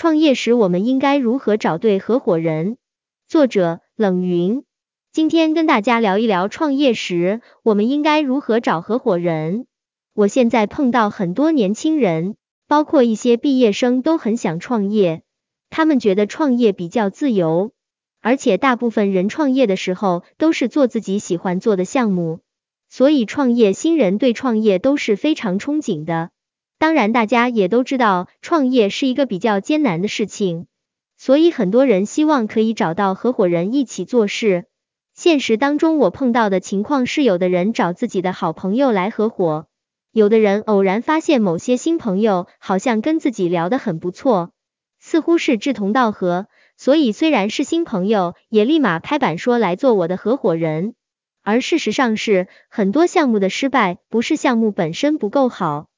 创业时我们应该如何找对合伙人？作者冷云。今天跟大家聊一聊创业时我们应该如何找合伙人。我现在碰到很多年轻人，包括一些毕业生都很想创业，他们觉得创业比较自由，而且大部分人创业的时候都是做自己喜欢做的项目，所以创业新人对创业都是非常憧憬的。当然，大家也都知道，创业是一个比较艰难的事情，所以很多人希望可以找到合伙人一起做事。现实当中，我碰到的情况是，有的人找自己的好朋友来合伙，有的人偶然发现某些新朋友好像跟自己聊得很不错，似乎是志同道合，所以虽然是新朋友，也立马拍板说来做我的合伙人。而事实上是，很多项目的失败不是项目本身不够好。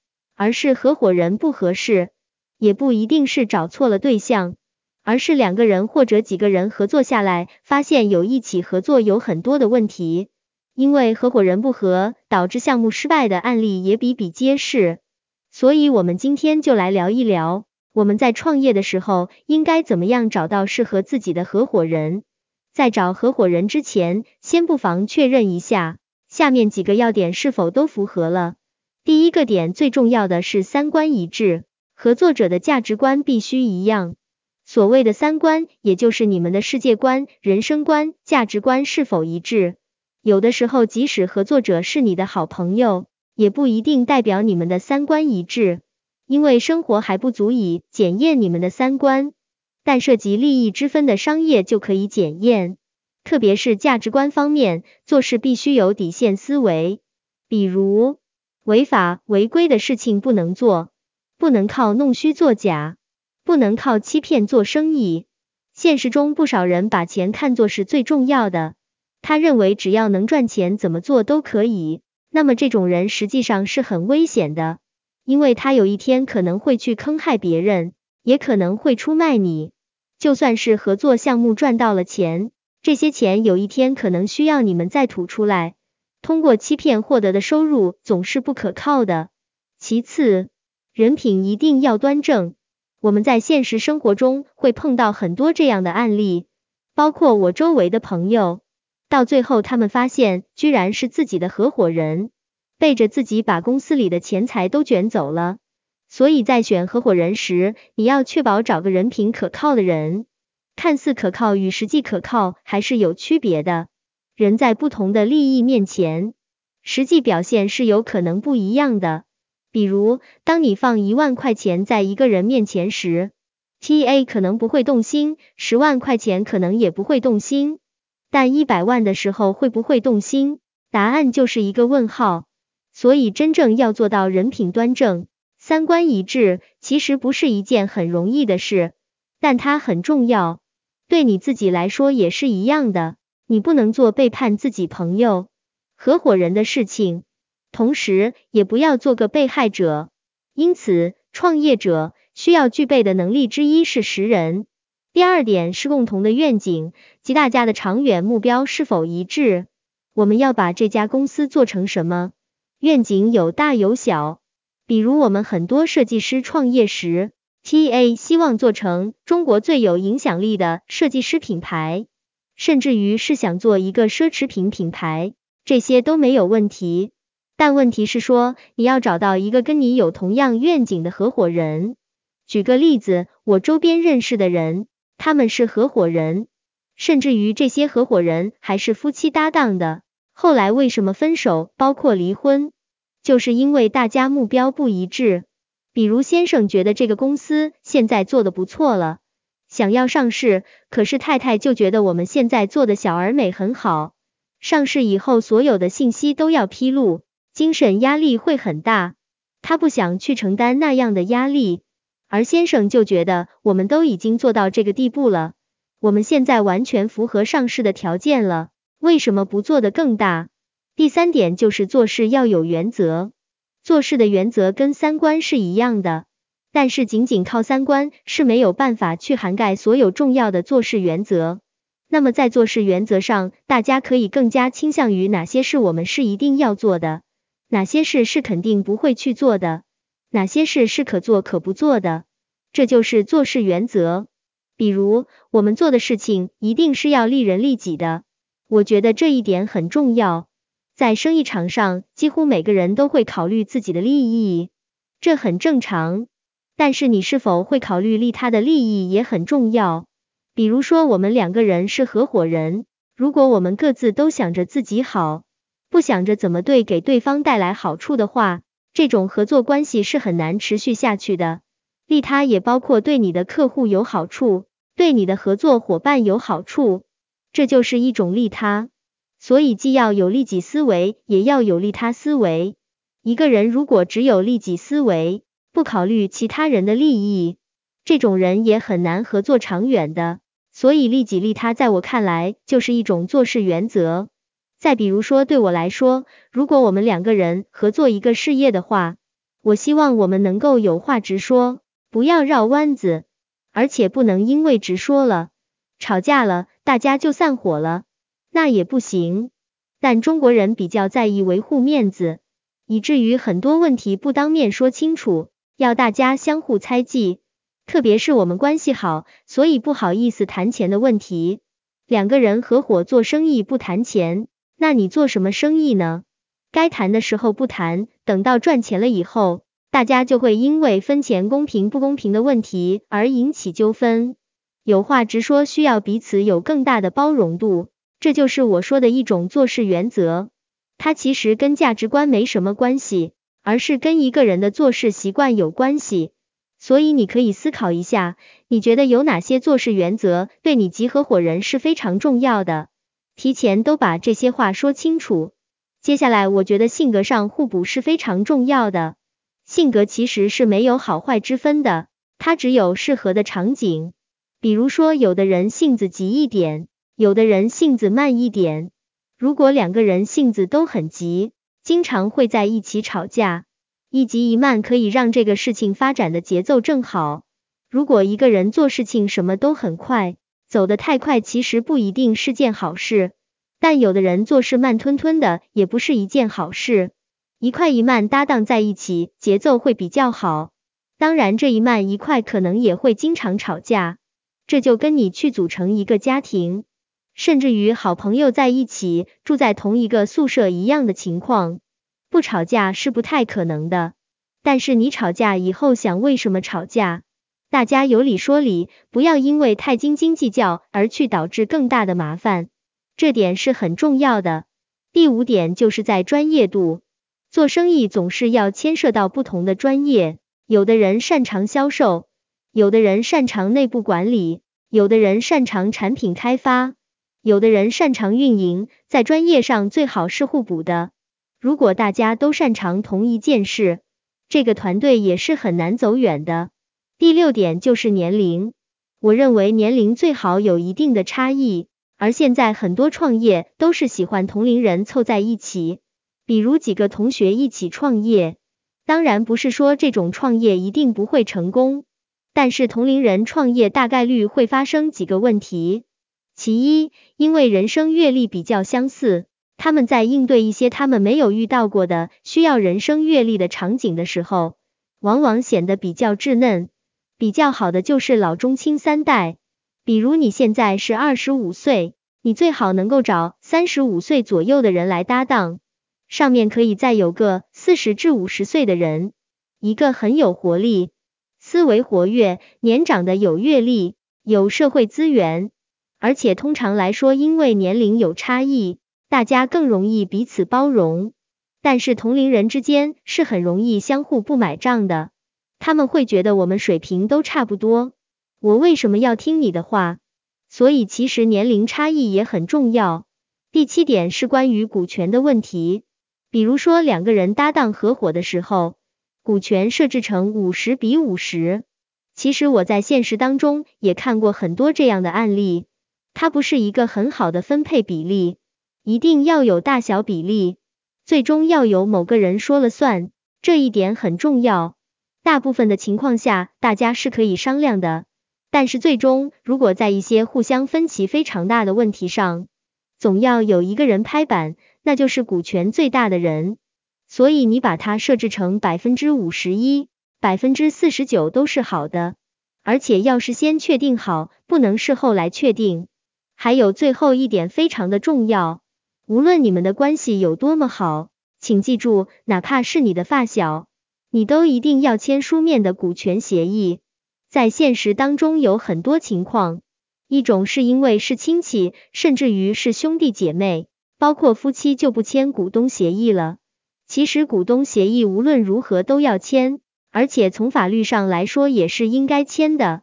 而是合伙人不合适，也不一定是找错了对象，而是两个人或者几个人合作下来，发现有一起合作有很多的问题，因为合伙人不合，导致项目失败的案例也比比皆是。所以，我们今天就来聊一聊，我们在创业的时候应该怎么样找到适合自己的合伙人。在找合伙人之前，先不妨确认一下下面几个要点是否都符合了。第一个点最重要的是三观一致，合作者的价值观必须一样。所谓的三观，也就是你们的世界观、人生观、价值观是否一致。有的时候，即使合作者是你的好朋友，也不一定代表你们的三观一致，因为生活还不足以检验你们的三观，但涉及利益之分的商业就可以检验。特别是价值观方面，做事必须有底线思维，比如。违法违规的事情不能做，不能靠弄虚作假，不能靠欺骗做生意。现实中不少人把钱看作是最重要的，他认为只要能赚钱，怎么做都可以。那么这种人实际上是很危险的，因为他有一天可能会去坑害别人，也可能会出卖你。就算是合作项目赚到了钱，这些钱有一天可能需要你们再吐出来。通过欺骗获得的收入总是不可靠的。其次，人品一定要端正。我们在现实生活中会碰到很多这样的案例，包括我周围的朋友，到最后他们发现居然是自己的合伙人，背着自己把公司里的钱财都卷走了。所以在选合伙人时，你要确保找个人品可靠的人。看似可靠与实际可靠还是有区别的。人在不同的利益面前，实际表现是有可能不一样的。比如，当你放一万块钱在一个人面前时，TA 可能不会动心，十万块钱可能也不会动心，但一百万的时候会不会动心？答案就是一个问号。所以，真正要做到人品端正、三观一致，其实不是一件很容易的事，但它很重要。对你自己来说也是一样的。你不能做背叛自己朋友、合伙人的事情，同时也不要做个被害者。因此，创业者需要具备的能力之一是识人。第二点是共同的愿景及大家的长远目标是否一致。我们要把这家公司做成什么？愿景有大有小。比如，我们很多设计师创业时，TA 希望做成中国最有影响力的设计师品牌。甚至于是想做一个奢侈品品牌，这些都没有问题。但问题是说，你要找到一个跟你有同样愿景的合伙人。举个例子，我周边认识的人，他们是合伙人，甚至于这些合伙人还是夫妻搭档的。后来为什么分手，包括离婚，就是因为大家目标不一致。比如先生觉得这个公司现在做的不错了。想要上市，可是太太就觉得我们现在做的小而美很好，上市以后所有的信息都要披露，精神压力会很大，她不想去承担那样的压力。而先生就觉得我们都已经做到这个地步了，我们现在完全符合上市的条件了，为什么不做的更大？第三点就是做事要有原则，做事的原则跟三观是一样的。但是仅仅靠三观是没有办法去涵盖所有重要的做事原则。那么在做事原则上，大家可以更加倾向于哪些事我们是一定要做的，哪些事是肯定不会去做的，哪些事是可做可不做的。这就是做事原则。比如，我们做的事情一定是要利人利己的，我觉得这一点很重要。在生意场上，几乎每个人都会考虑自己的利益，这很正常。但是你是否会考虑利他的利益也很重要。比如说，我们两个人是合伙人，如果我们各自都想着自己好，不想着怎么对给对方带来好处的话，这种合作关系是很难持续下去的。利他也包括对你的客户有好处，对你的合作伙伴有好处，这就是一种利他。所以既要有利己思维，也要有利他思维。一个人如果只有利己思维，不考虑其他人的利益，这种人也很难合作长远的。所以利己利他，在我看来就是一种做事原则。再比如说，对我来说，如果我们两个人合作一个事业的话，我希望我们能够有话直说，不要绕弯子，而且不能因为直说了，吵架了，大家就散伙了。那也不行，但中国人比较在意维护面子，以至于很多问题不当面说清楚，要大家相互猜忌。特别是我们关系好，所以不好意思谈钱的问题。两个人合伙做生意不谈钱，那你做什么生意呢？该谈的时候不谈，等到赚钱了以后，大家就会因为分钱公平不公平的问题而引起纠纷。有话直说，需要彼此有更大的包容度。这就是我说的一种做事原则，它其实跟价值观没什么关系，而是跟一个人的做事习惯有关系。所以你可以思考一下，你觉得有哪些做事原则对你及合伙人是非常重要的？提前都把这些话说清楚。接下来，我觉得性格上互补是非常重要的。性格其实是没有好坏之分的，它只有适合的场景。比如说，有的人性子急一点。有的人性子慢一点，如果两个人性子都很急，经常会在一起吵架。一急一慢可以让这个事情发展的节奏正好。如果一个人做事情什么都很快，走得太快，其实不一定是件好事。但有的人做事慢吞吞的，也不是一件好事。一快一慢搭档在一起，节奏会比较好。当然，这一慢一快可能也会经常吵架。这就跟你去组成一个家庭。甚至于好朋友在一起住在同一个宿舍一样的情况，不吵架是不太可能的。但是你吵架以后想为什么吵架，大家有理说理，不要因为太斤斤计较而去导致更大的麻烦，这点是很重要的。第五点就是在专业度，做生意总是要牵涉到不同的专业，有的人擅长销售，有的人擅长内部管理，有的人擅长产品开发。有的人擅长运营，在专业上最好是互补的。如果大家都擅长同一件事，这个团队也是很难走远的。第六点就是年龄，我认为年龄最好有一定的差异，而现在很多创业都是喜欢同龄人凑在一起，比如几个同学一起创业。当然不是说这种创业一定不会成功，但是同龄人创业大概率会发生几个问题。其一，因为人生阅历比较相似，他们在应对一些他们没有遇到过的需要人生阅历的场景的时候，往往显得比较稚嫩。比较好的就是老中青三代，比如你现在是二十五岁，你最好能够找三十五岁左右的人来搭档，上面可以再有个四十至五十岁的人，一个很有活力、思维活跃、年长的有阅历、有社会资源。而且通常来说，因为年龄有差异，大家更容易彼此包容。但是同龄人之间是很容易相互不买账的，他们会觉得我们水平都差不多，我为什么要听你的话？所以其实年龄差异也很重要。第七点是关于股权的问题，比如说两个人搭档合伙的时候，股权设置成五十比五十。其实我在现实当中也看过很多这样的案例。它不是一个很好的分配比例，一定要有大小比例，最终要由某个人说了算，这一点很重要。大部分的情况下，大家是可以商量的，但是最终如果在一些互相分歧非常大的问题上，总要有一个人拍板，那就是股权最大的人。所以你把它设置成百分之五十一、百分之四十九都是好的。而且要事先确定好，不能事后来确定。还有最后一点非常的重要，无论你们的关系有多么好，请记住，哪怕是你的发小，你都一定要签书面的股权协议。在现实当中有很多情况，一种是因为是亲戚，甚至于是兄弟姐妹，包括夫妻就不签股东协议了。其实股东协议无论如何都要签，而且从法律上来说也是应该签的。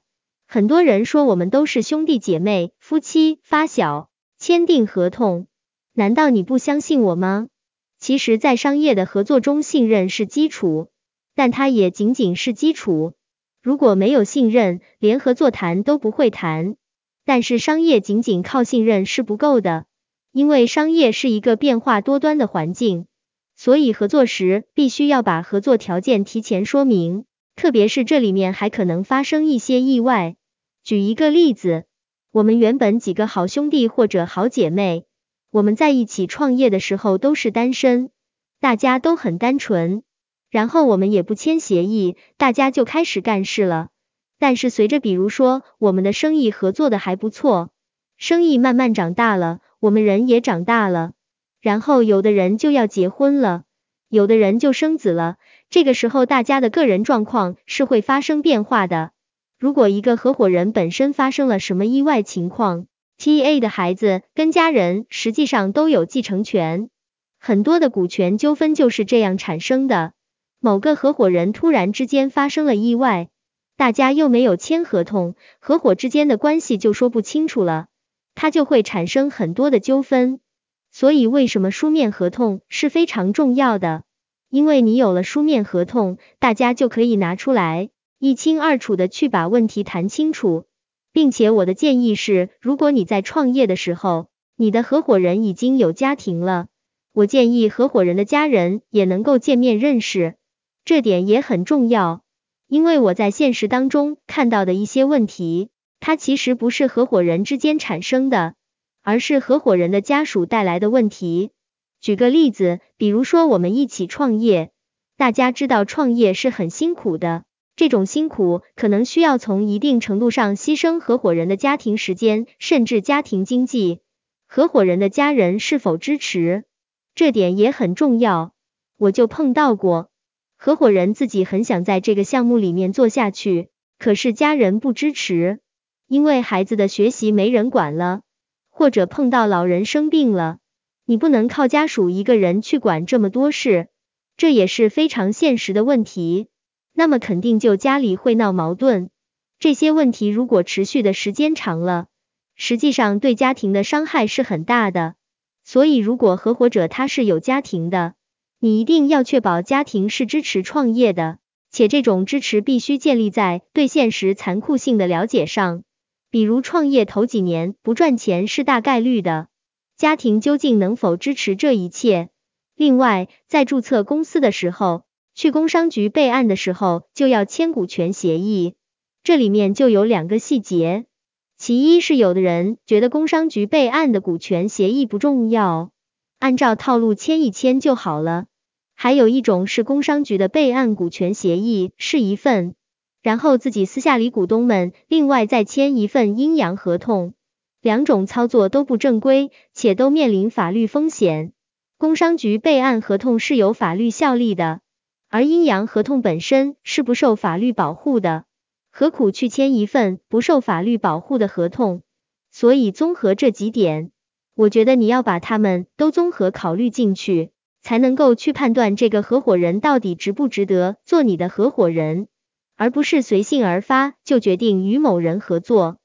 很多人说我们都是兄弟姐妹、夫妻、发小，签订合同，难道你不相信我吗？其实，在商业的合作中，信任是基础，但它也仅仅是基础。如果没有信任，连合作谈都不会谈。但是商业仅仅靠信任是不够的，因为商业是一个变化多端的环境，所以合作时必须要把合作条件提前说明，特别是这里面还可能发生一些意外。举一个例子，我们原本几个好兄弟或者好姐妹，我们在一起创业的时候都是单身，大家都很单纯。然后我们也不签协议，大家就开始干事了。但是随着比如说我们的生意合作的还不错，生意慢慢长大了，我们人也长大了，然后有的人就要结婚了，有的人就生子了。这个时候大家的个人状况是会发生变化的。如果一个合伙人本身发生了什么意外情况，TA 的孩子跟家人实际上都有继承权，很多的股权纠纷就是这样产生的。某个合伙人突然之间发生了意外，大家又没有签合同，合伙之间的关系就说不清楚了，它就会产生很多的纠纷。所以为什么书面合同是非常重要的？因为你有了书面合同，大家就可以拿出来一清二楚的去把问题谈清楚，并且我的建议是，如果你在创业的时候，你的合伙人已经有家庭了，我建议合伙人的家人也能够见面认识。这点也很重要，因为我在现实当中看到的一些问题，它其实不是合伙人之间产生的，而是合伙人的家属带来的问题。举个例子，比如说我们一起创业，大家知道创业是很辛苦的，这种辛苦可能需要从一定程度上牺牲合伙人的家庭时间，甚至家庭经济。合伙人的家人是否支持，这点也很重要。我就碰到过。合伙人自己很想在这个项目里面做下去，可是家人不支持，因为孩子的学习没人管了，或者碰到老人生病了，你不能靠家属一个人去管这么多事，这也是非常现实的问题。那么肯定就家里会闹矛盾，这些问题如果持续的时间长了，实际上对家庭的伤害是很大的。所以如果合伙者他是有家庭的，你一定要确保家庭是支持创业的，且这种支持必须建立在对现实残酷性的了解上。比如创业头几年不赚钱是大概率的，家庭究竟能否支持这一切？另外，在注册公司的时候，去工商局备案的时候就要签股权协议，这里面就有两个细节。其一是有的人觉得工商局备案的股权协议不重要。按照套路签一签就好了。还有一种是工商局的备案股权协议是一份，然后自己私下里股东们另外再签一份阴阳合同，两种操作都不正规，且都面临法律风险。工商局备案合同是有法律效力的，而阴阳合同本身是不受法律保护的，何苦去签一份不受法律保护的合同？所以综合这几点。我觉得你要把他们都综合考虑进去，才能够去判断这个合伙人到底值不值得做你的合伙人，而不是随性而发就决定与某人合作。